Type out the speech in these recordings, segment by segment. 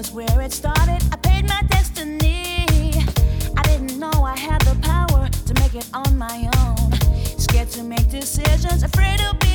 was where it started. I paid my destiny. I didn't know I had the power to make it on my own. Scared to make decisions, afraid to be.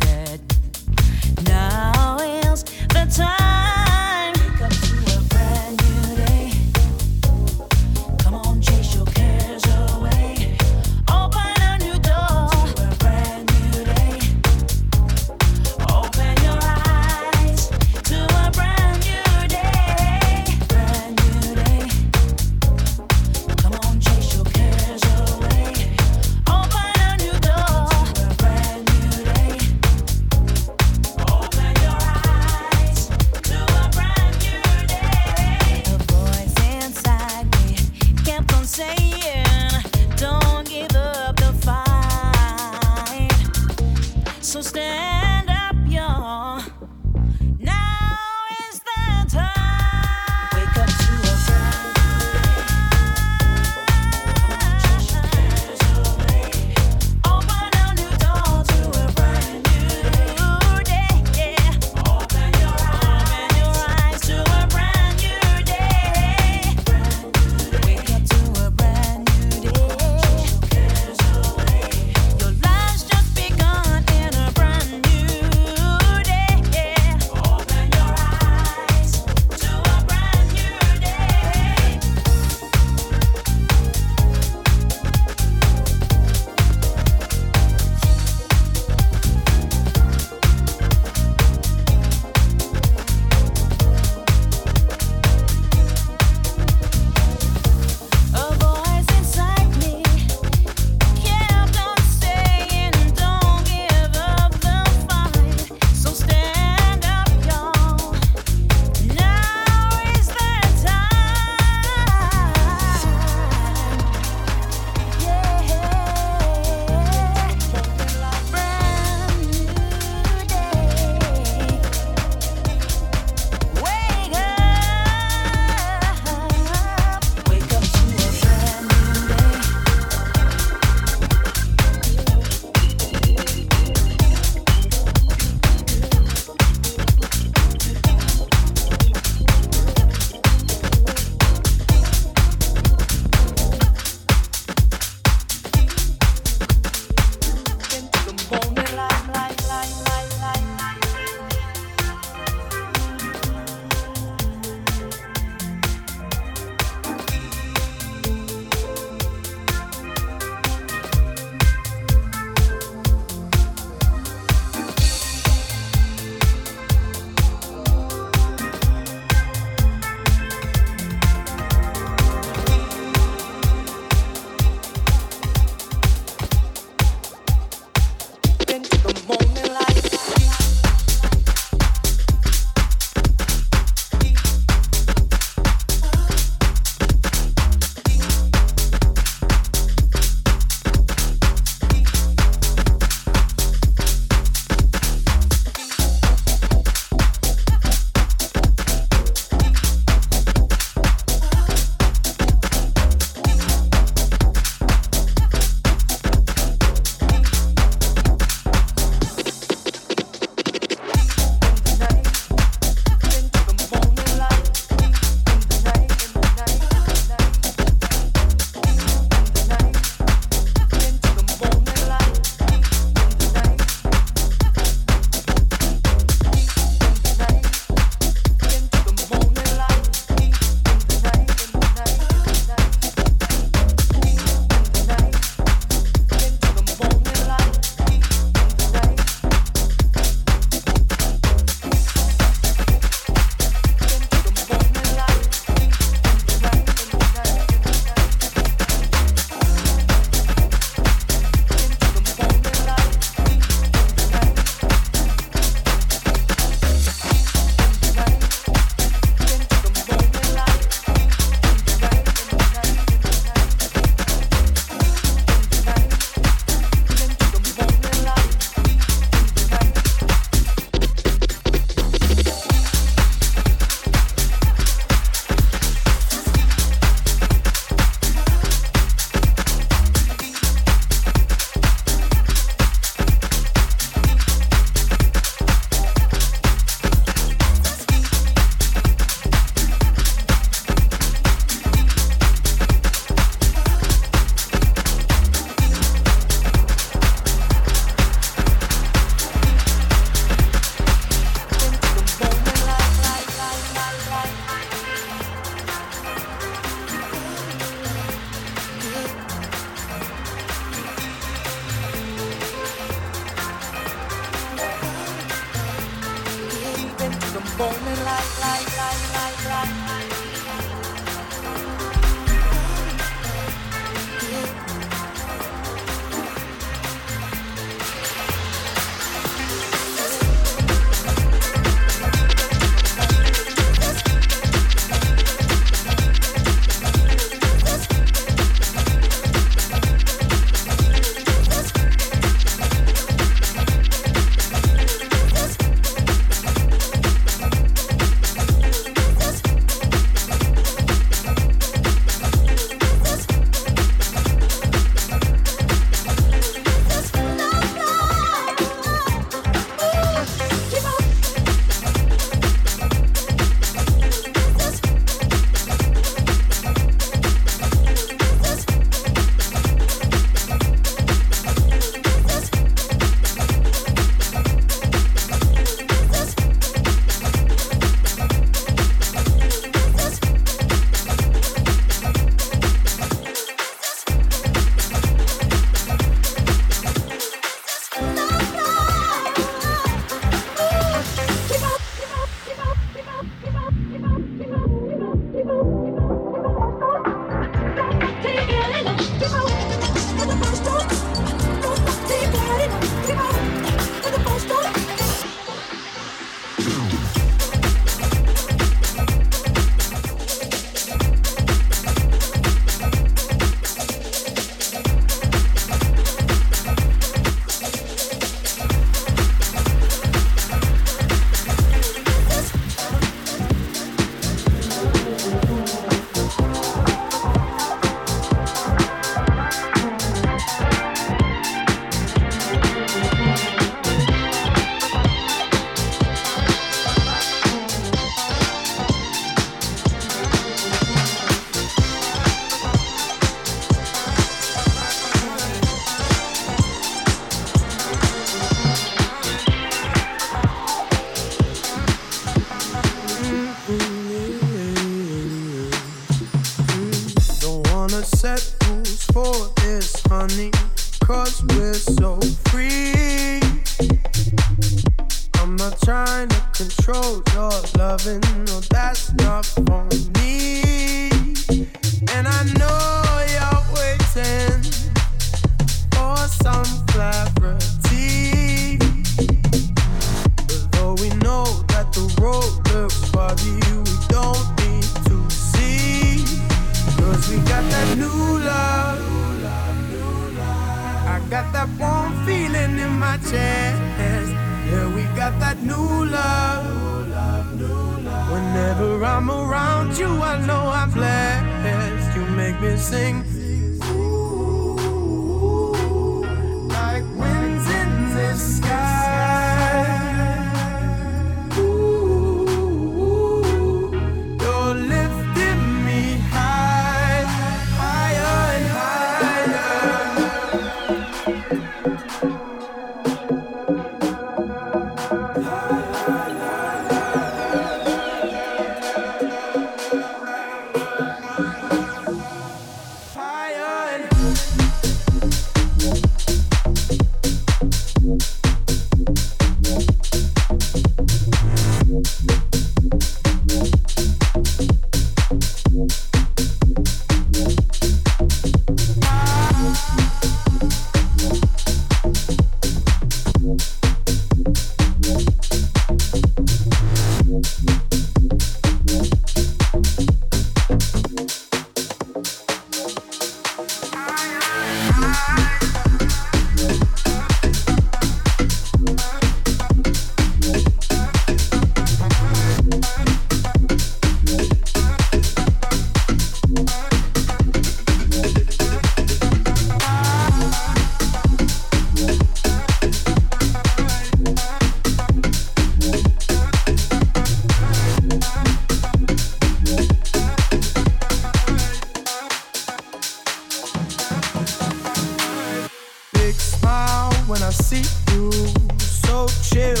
I see you. So chilled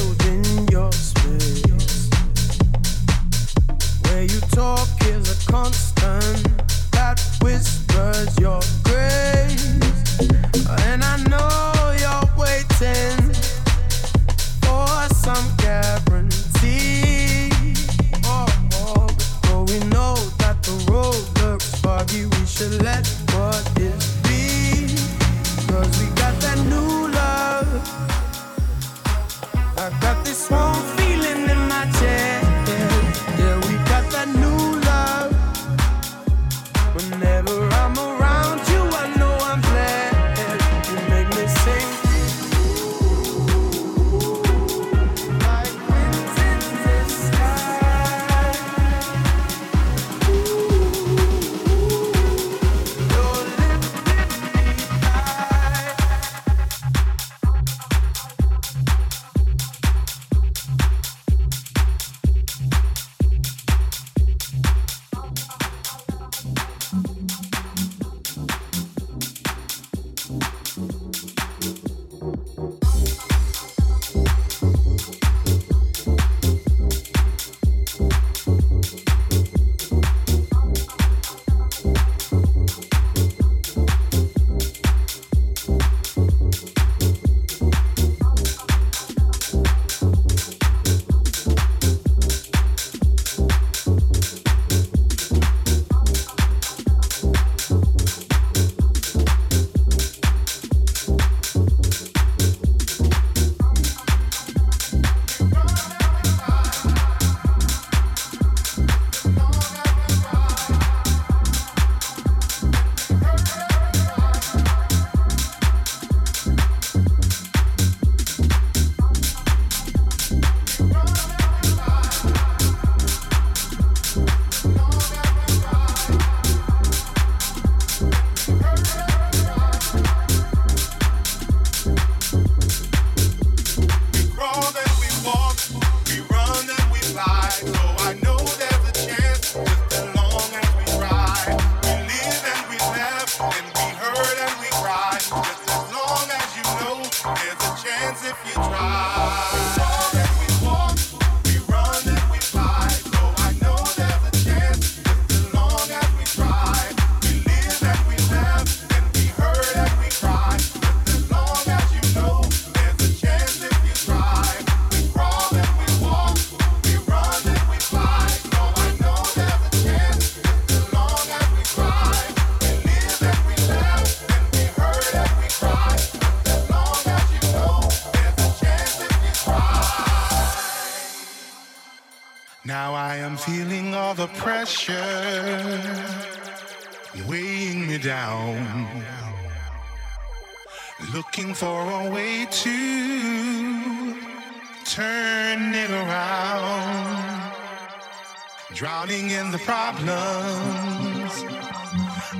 Drowning in the problems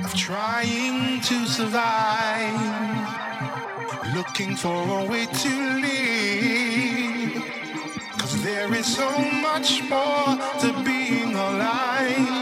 of trying to survive. Looking for a way to live. Cause there is so much more to being alive.